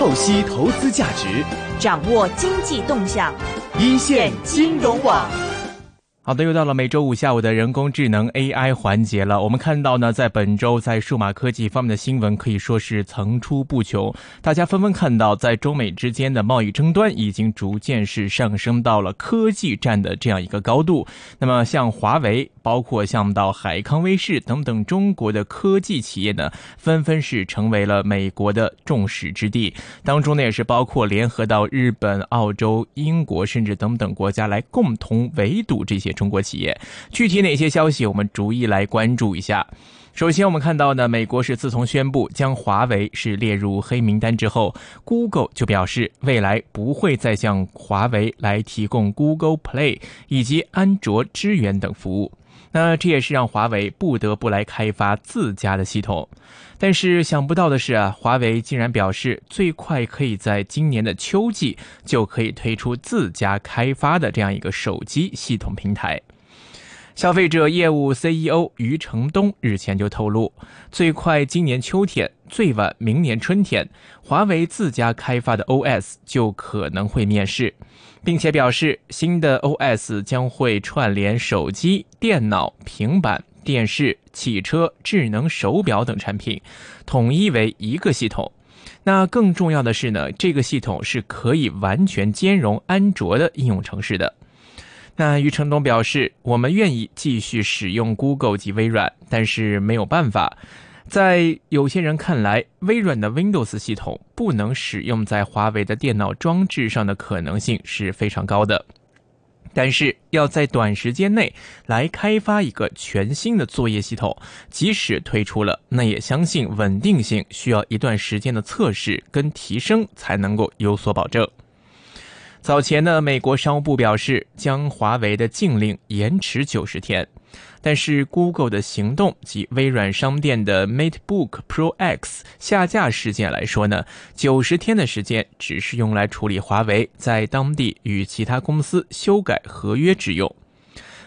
透析投资价值，掌握经济动向，一线金融网。好的，又到了每周五下午的人工智能 AI 环节了。我们看到呢，在本周在数码科技方面的新闻可以说是层出不穷，大家纷纷看到，在中美之间的贸易争端已经逐渐是上升到了科技战的这样一个高度。那么，像华为。包括像到海康威视等等中国的科技企业呢，纷纷是成为了美国的众矢之的。当中呢，也是包括联合到日本、澳洲、英国，甚至等等国家来共同围堵这些中国企业。具体哪些消息，我们逐一来关注一下。首先，我们看到呢，美国是自从宣布将华为是列入黑名单之后，Google 就表示未来不会再向华为来提供 Google Play 以及安卓支援等服务。那这也是让华为不得不来开发自家的系统，但是想不到的是啊，华为竟然表示最快可以在今年的秋季就可以推出自家开发的这样一个手机系统平台。消费者业务 CEO 余承东日前就透露，最快今年秋天，最晚明年春天，华为自家开发的 OS 就可能会面世。并且表示，新的 OS 将会串联手机、电脑、平板、电视、汽车、智能手表等产品，统一为一个系统。那更重要的是呢，这个系统是可以完全兼容安卓的应用程式的。那余承东表示，我们愿意继续使用 Google 及微软，但是没有办法。在有些人看来，微软的 Windows 系统不能使用在华为的电脑装置上的可能性是非常高的。但是要在短时间内来开发一个全新的作业系统，即使推出了，那也相信稳定性需要一段时间的测试跟提升才能够有所保证。早前呢，美国商务部表示将华为的禁令延迟九十天。但是，Google 的行动及微软商店的 MateBook Pro X 下架事件来说呢，九十天的时间只是用来处理华为在当地与其他公司修改合约之用。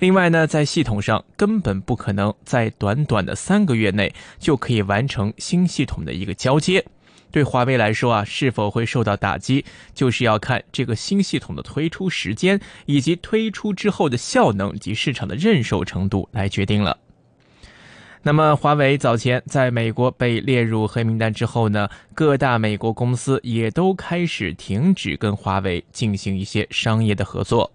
另外呢，在系统上根本不可能在短短的三个月内就可以完成新系统的一个交接。对华为来说啊，是否会受到打击，就是要看这个新系统的推出时间，以及推出之后的效能及市场的认受程度来决定了。那么，华为早前在美国被列入黑名单之后呢，各大美国公司也都开始停止跟华为进行一些商业的合作。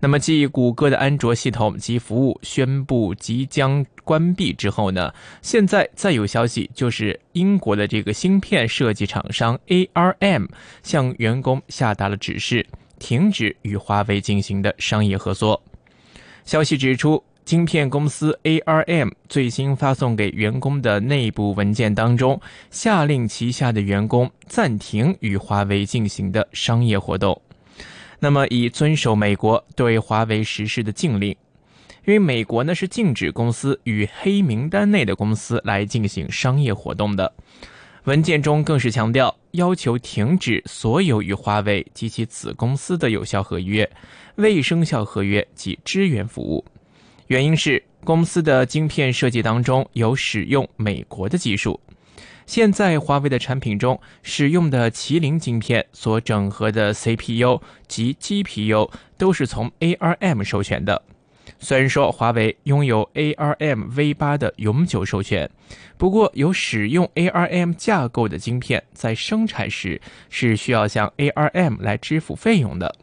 那么，继谷歌的安卓系统及服务宣布即将关闭之后呢？现在再有消息，就是英国的这个芯片设计厂商 ARM 向员工下达了指示，停止与华为进行的商业合作。消息指出，晶片公司 ARM 最新发送给员工的内部文件当中，下令旗下的员工暂停与华为进行的商业活动。那么，以遵守美国对华为实施的禁令，因为美国呢是禁止公司与黑名单内的公司来进行商业活动的。文件中更是强调，要求停止所有与华为及其子公司的有效合约、未生效合约及支援服务。原因是公司的晶片设计当中有使用美国的技术。现在华为的产品中使用的麒麟晶片所整合的 CPU 及 GPU 都是从 ARM 授权的。虽然说华为拥有 ARM V8 的永久授权，不过有使用 ARM 架构的晶片在生产时是需要向 ARM 来支付费用的。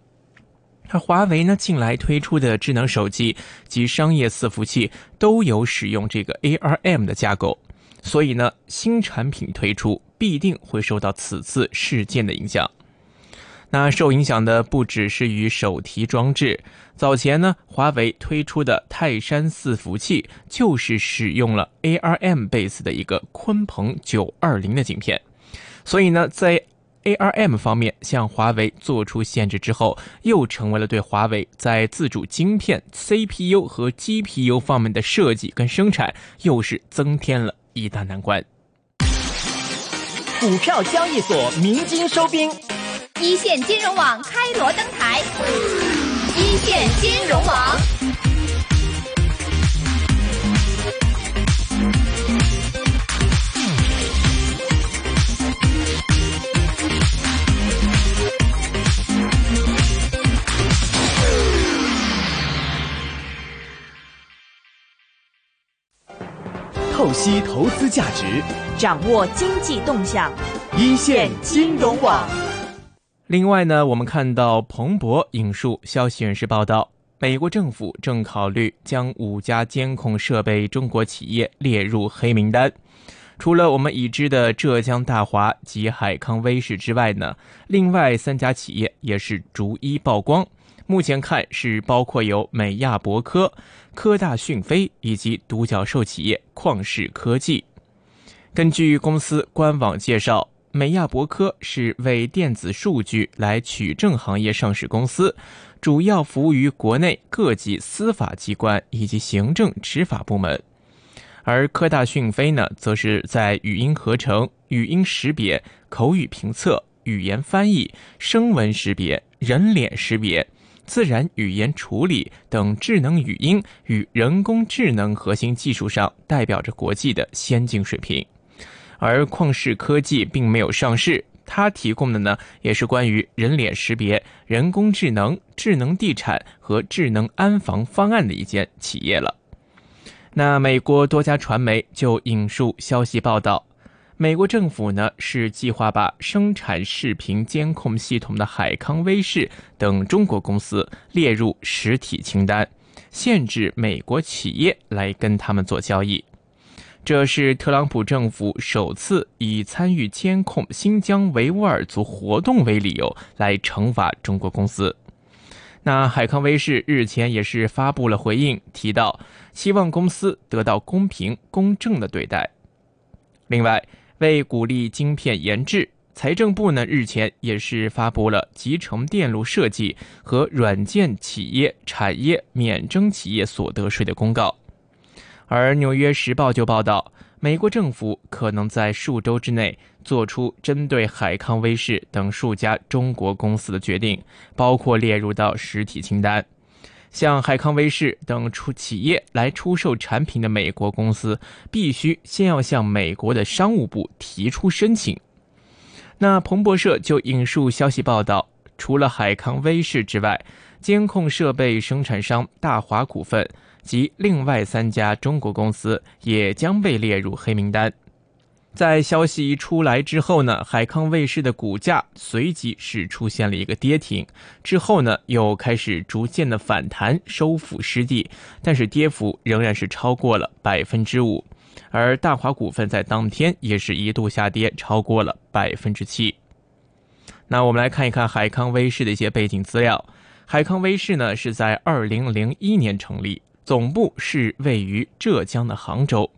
而华为呢，近来推出的智能手机及商业伺服器都有使用这个 ARM 的架构。所以呢，新产品推出必定会受到此次事件的影响。那受影响的不只是与手提装置，早前呢，华为推出的泰山伺服器就是使用了 ARM base 的一个鲲鹏九二零的晶片。所以呢，在 ARM 方面向华为做出限制之后，又成为了对华为在自主晶片 CPU 和 GPU 方面的设计跟生产，又是增添了。一大难关。股票交易所鸣金收兵，一线金融网开锣登台，一线金融网。析投资价值，掌握经济动向，一线金融网。另外呢，我们看到彭博引述消息人士报道，美国政府正考虑将五家监控设备中国企业列入黑名单。除了我们已知的浙江大华及海康威视之外呢，另外三家企业也是逐一曝光。目前看是包括有美亚柏科、科大讯飞以及独角兽企业旷视科技。根据公司官网介绍。美亚柏科是为电子数据来取证行业上市公司，主要服务于国内各级司法机关以及行政执法部门。而科大讯飞呢，则是在语音合成、语音识别、口语评测、语言翻译、声纹识别、人脸识别、自然语言处理等智能语音与人工智能核心技术上，代表着国际的先进水平。而旷视科技并没有上市，它提供的呢也是关于人脸识别、人工智能、智能地产和智能安防方案的一间企业了。那美国多家传媒就引述消息报道，美国政府呢是计划把生产视频监控系统的海康威视等中国公司列入实体清单，限制美国企业来跟他们做交易。这是特朗普政府首次以参与监控新疆维吾尔族活动为理由来惩罚中国公司。那海康威视日前也是发布了回应，提到希望公司得到公平公正的对待。另外，为鼓励晶片研制，财政部呢日前也是发布了集成电路设计和软件企业产业免征企业所得税的公告。而《纽约时报》就报道，美国政府可能在数周之内做出针对海康威视等数家中国公司的决定，包括列入到实体清单。向海康威视等出企业来出售产品的美国公司，必须先要向美国的商务部提出申请。那彭博社就引述消息报道，除了海康威视之外，监控设备生产商大华股份。及另外三家中国公司也将被列入黑名单。在消息一出来之后呢，海康卫视的股价随即是出现了一个跌停，之后呢又开始逐渐的反弹，收复失地，但是跌幅仍然是超过了百分之五。而大华股份在当天也是一度下跌超过了百分之七。那我们来看一看海康威视的一些背景资料。海康威视呢是在二零零一年成立。总部是位于浙江的杭州，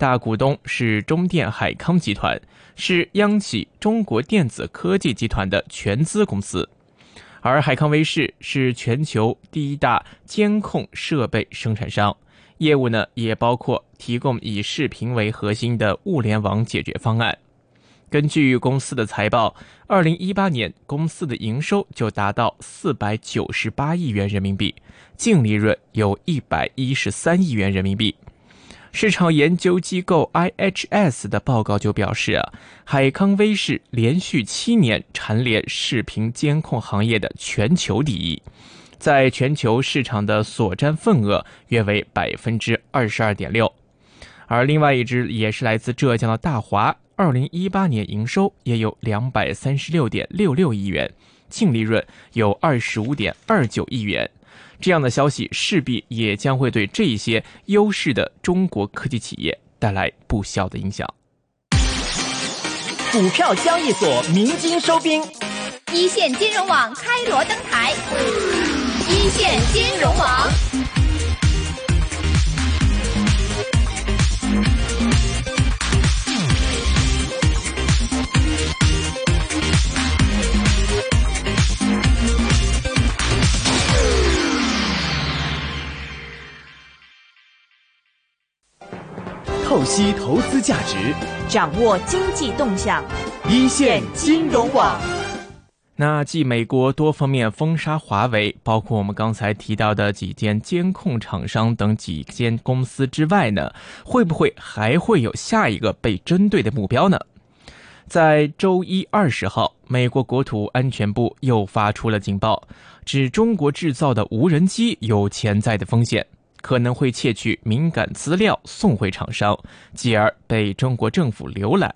大股东是中电海康集团，是央企中国电子科技集团的全资公司。而海康威视是全球第一大监控设备生产商，业务呢也包括提供以视频为核心的物联网解决方案。根据公司的财报，二零一八年公司的营收就达到四百九十八亿元人民币，净利润有一百一十三亿元人民币。市场研究机构 IHS 的报告就表示，海康威视连续七年蝉联视频监控行业的全球第一，在全球市场的所占份额约为百分之二十二点六。而另外一只也是来自浙江的大华。二零一八年营收也有两百三十六点六六亿元，净利润有二十五点二九亿元，这样的消息势必也将会对这些优势的中国科技企业带来不小的影响。股票交易所鸣金收兵，一线金融网开锣登台，一线金融网。透析投资价值，掌握经济动向，一线金融网。那继美国多方面封杀华为，包括我们刚才提到的几间监控厂商等几间公司之外呢，会不会还会有下一个被针对的目标呢？在周一二十号，美国国土安全部又发出了警报，指中国制造的无人机有潜在的风险。可能会窃取敏感资料送回厂商，继而被中国政府浏览。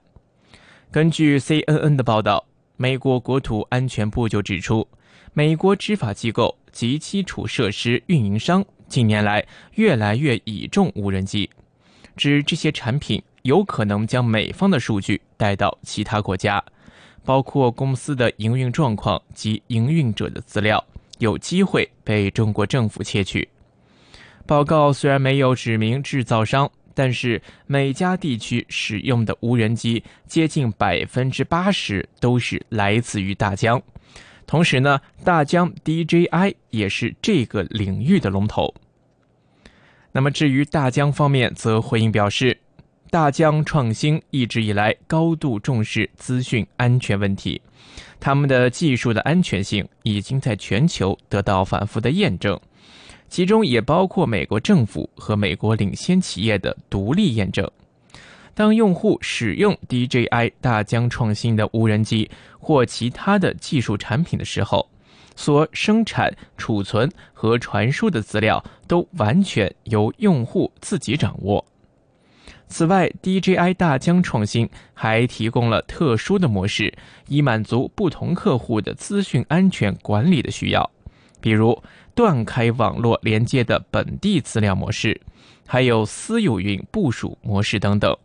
根据 CNN 的报道，美国国土安全部就指出，美国执法机构及基础设施运营商近年来越来越倚重无人机，指这些产品有可能将美方的数据带到其他国家，包括公司的营运状况及营运者的资料，有机会被中国政府窃取。报告虽然没有指明制造商，但是每家地区使用的无人机接近百分之八十都是来自于大疆。同时呢，大疆 DJI 也是这个领域的龙头。那么至于大疆方面，则回应表示，大疆创新一直以来高度重视资讯安全问题，他们的技术的安全性已经在全球得到反复的验证。其中也包括美国政府和美国领先企业的独立验证。当用户使用 DJI 大疆创新的无人机或其他的技术产品的时候，所生产、储存和传输的资料都完全由用户自己掌握。此外，DJI 大疆创新还提供了特殊的模式，以满足不同客户的资讯安全管理的需要，比如。断开网络连接的本地资料模式，还有私有云部署模式等等。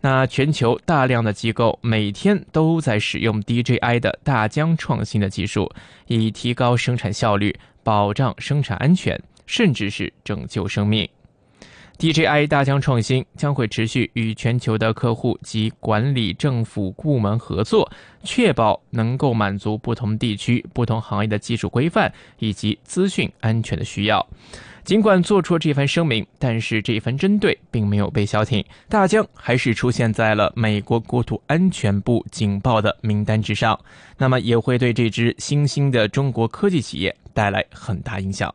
那全球大量的机构每天都在使用 DJI 的大疆创新的技术，以提高生产效率、保障生产安全，甚至是拯救生命。DJI 大疆创新将会持续与全球的客户及管理政府部门合作，确保能够满足不同地区、不同行业的技术规范以及资讯安全的需要。尽管做出了这番声明，但是这番针对并没有被消停，大疆还是出现在了美国国土安全部警报的名单之上。那么也会对这支新兴的中国科技企业带来很大影响。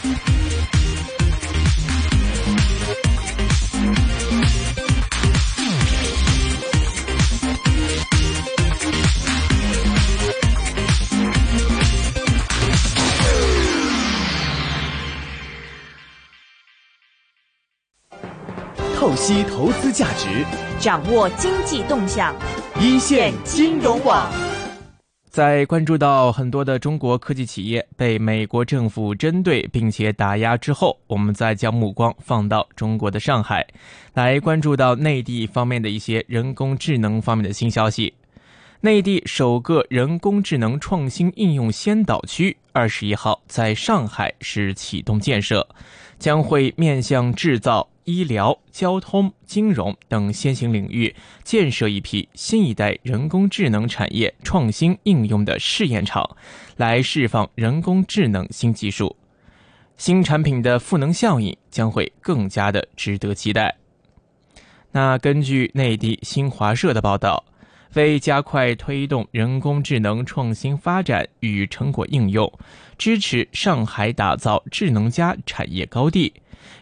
透析投资价值，掌握经济动向，一线金融网。在关注到很多的中国科技企业被美国政府针对并且打压之后，我们再将目光放到中国的上海，来关注到内地方面的一些人工智能方面的新消息。内地首个人工智能创新应用先导区二十一号在上海是启动建设，将会面向制造。医疗、交通、金融等先行领域建设一批新一代人工智能产业创新应用的试验场，来释放人工智能新技术。新产品的赋能效应将会更加的值得期待。那根据内地新华社的报道，为加快推动人工智能创新发展与成果应用，支持上海打造智能加产业高地。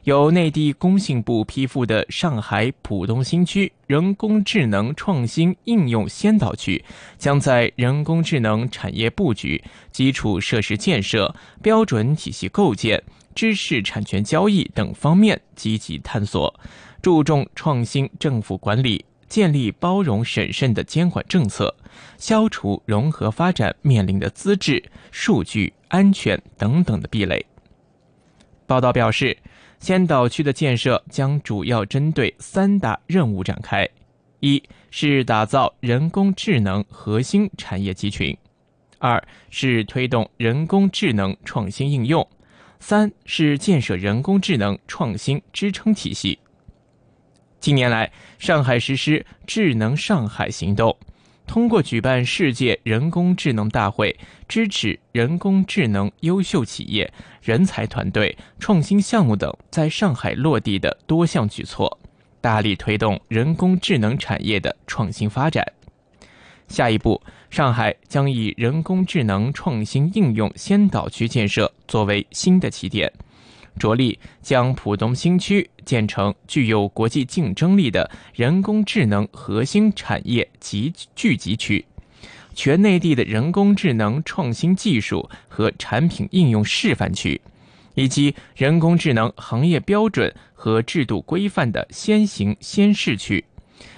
由内地工信部批复的上海浦东新区人工智能创新应用先导区，将在人工智能产业布局、基础设施建设、标准体系构建、知识产权交易等方面积极探索，注重创新政府管理，建立包容审慎的监管政策，消除融合发展面临的资质、数据安全等等的壁垒。报道表示。先导区的建设将主要针对三大任务展开：一是打造人工智能核心产业集群；二是推动人工智能创新应用；三是建设人工智能创新支撑体系。近年来，上海实施“智能上海”行动。通过举办世界人工智能大会，支持人工智能优秀企业、人才团队、创新项目等在上海落地的多项举措，大力推动人工智能产业的创新发展。下一步，上海将以人工智能创新应用先导区建设作为新的起点，着力将浦东新区建成具有国际竞争力的人工智能核心产业集聚集区，全内地的人工智能创新技术和产品应用示范区，以及人工智能行业标准和制度规范的先行先试区。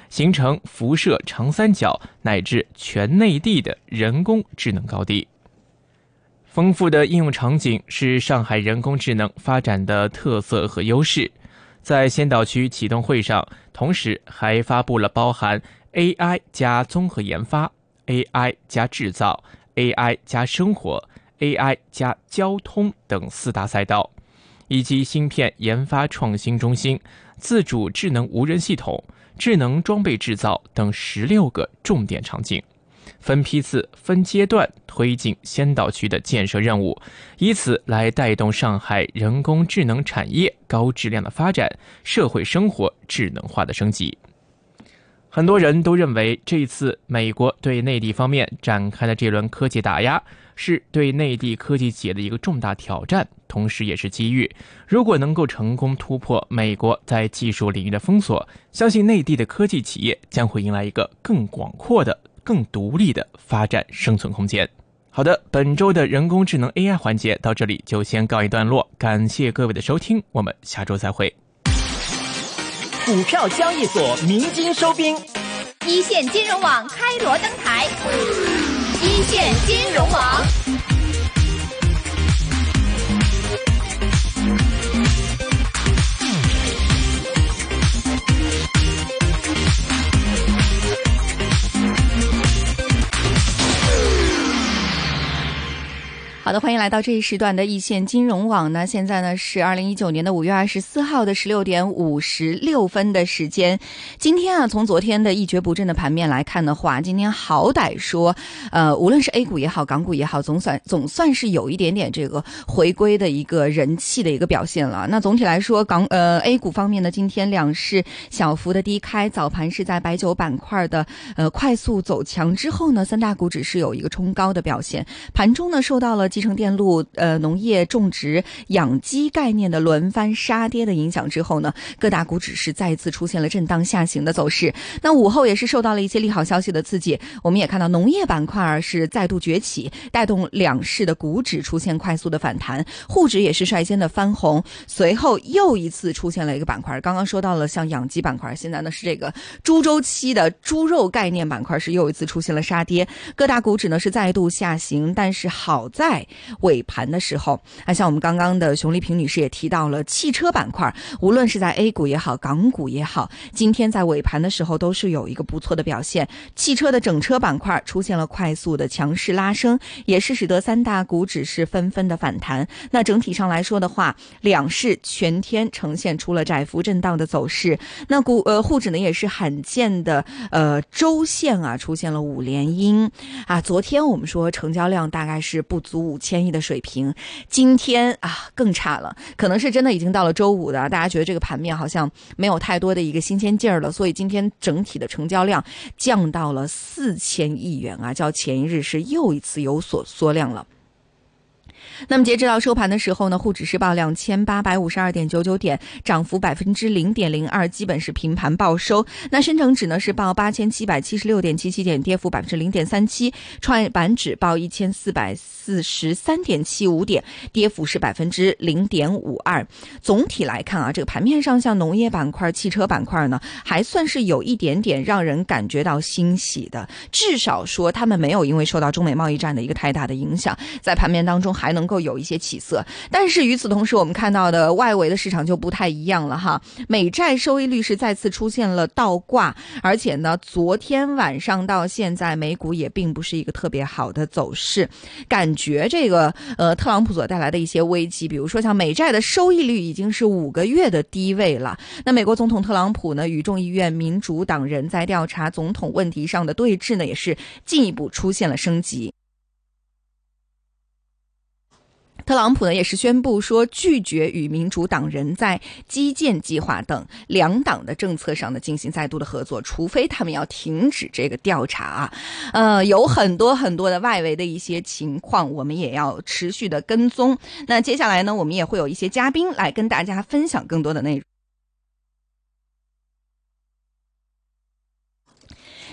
形成辐射长三角乃至全内地的人工智能高地。丰富的应用场景是上海人工智能发展的特色和优势。在先导区启动会上，同时还发布了包含 AI 加综合研发、AI 加制造、AI 加生活、AI 加交通等四大赛道，以及芯片研发创新中心、自主智能无人系统。智能装备制造等十六个重点场景，分批次、分阶段推进先导区的建设任务，以此来带动上海人工智能产业高质量的发展，社会生活智能化的升级。很多人都认为，这次美国对内地方面展开的这轮科技打压，是对内地科技企业的一个重大挑战。同时，也是机遇。如果能够成功突破美国在技术领域的封锁，相信内地的科技企业将会迎来一个更广阔的、更独立的发展生存空间。好的，本周的人工智能 AI 环节到这里就先告一段落，感谢各位的收听，我们下周再会。股票交易所鸣金收兵，一线金融网开锣登台，一线金融网。好的，欢迎来到这一时段的易线金融网呢。现在呢是二零一九年的五月二十四号的十六点五十六分的时间。今天啊，从昨天的一蹶不振的盘面来看的话，今天好歹说，呃，无论是 A 股也好，港股也好，总算总算是有一点点这个回归的一个人气的一个表现了。那总体来说，港呃 A 股方面呢，今天两市小幅的低开，早盘是在白酒板块的呃快速走强之后呢，三大股指是有一个冲高的表现，盘中呢受到了。集成电路、呃，农业种植、养鸡概念的轮番杀跌的影响之后呢，各大股指是再次出现了震荡下行的走势。那午后也是受到了一些利好消息的刺激，我们也看到农业板块是再度崛起，带动两市的股指出现快速的反弹，沪指也是率先的翻红。随后又一次出现了一个板块，刚刚说到了像养鸡板块，现在呢是这个猪周期的猪肉概念板块是又一次出现了杀跌，各大股指呢是再度下行，但是好在。尾盘的时候，啊，像我们刚刚的熊丽萍女士也提到了汽车板块，无论是在 A 股也好，港股也好，今天在尾盘的时候都是有一个不错的表现。汽车的整车板块出现了快速的强势拉升，也是使得三大股指是纷纷的反弹。那整体上来说的话，两市全天呈现出了窄幅震荡的走势。那股呃沪指呢也是罕见的呃周线啊出现了五连阴啊。昨天我们说成交量大概是不足。五千亿的水平，今天啊更差了，可能是真的已经到了周五的，大家觉得这个盘面好像没有太多的一个新鲜劲儿了，所以今天整体的成交量降到了四千亿元啊，较前一日是又一次有所缩量了。那么截止到收盘的时候呢，沪指是报两千八百五十二点九九点，涨幅百分之零点零二，基本是平盘报收。那深成指呢是报八千七百七十六点七七点，跌幅百分之零点三七。创业板指报一千四百四十三点七五点，跌幅是百分之零点五二。总体来看啊，这个盘面上像农业板块、汽车板块呢，还算是有一点点让人感觉到欣喜的，至少说他们没有因为受到中美贸易战的一个太大的影响，在盘面当中还能。够有一些起色，但是与此同时，我们看到的外围的市场就不太一样了哈。美债收益率是再次出现了倒挂，而且呢，昨天晚上到现在，美股也并不是一个特别好的走势，感觉这个呃，特朗普所带来的一些危机，比如说像美债的收益率已经是五个月的低位了。那美国总统特朗普呢，与众议院民主党人在调查总统问题上的对峙呢，也是进一步出现了升级。特朗普呢也是宣布说拒绝与民主党人在基建计划等两党的政策上呢进行再度的合作，除非他们要停止这个调查啊。呃，有很多很多的外围的一些情况，我们也要持续的跟踪。那接下来呢，我们也会有一些嘉宾来跟大家分享更多的内容。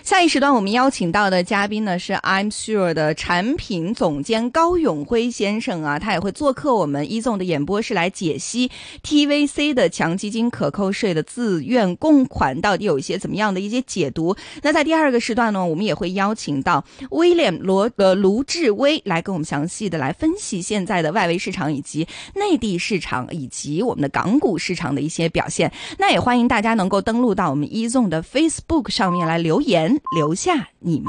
下一时段我们邀请到的嘉宾呢是 I'm Sure 的产品总监高永辉先生啊，他也会做客我们一纵的演播室来解析 TVC 的强基金可扣税的自愿供款到底有一些怎么样的一些解读。那在第二个时段呢，我们也会邀请到威廉罗呃卢志威来跟我们详细的来分析现在的外围市场以及内地市场以及我们的港股市场的一些表现。那也欢迎大家能够登录到我们一纵的 Facebook 上面来留言。留下你们。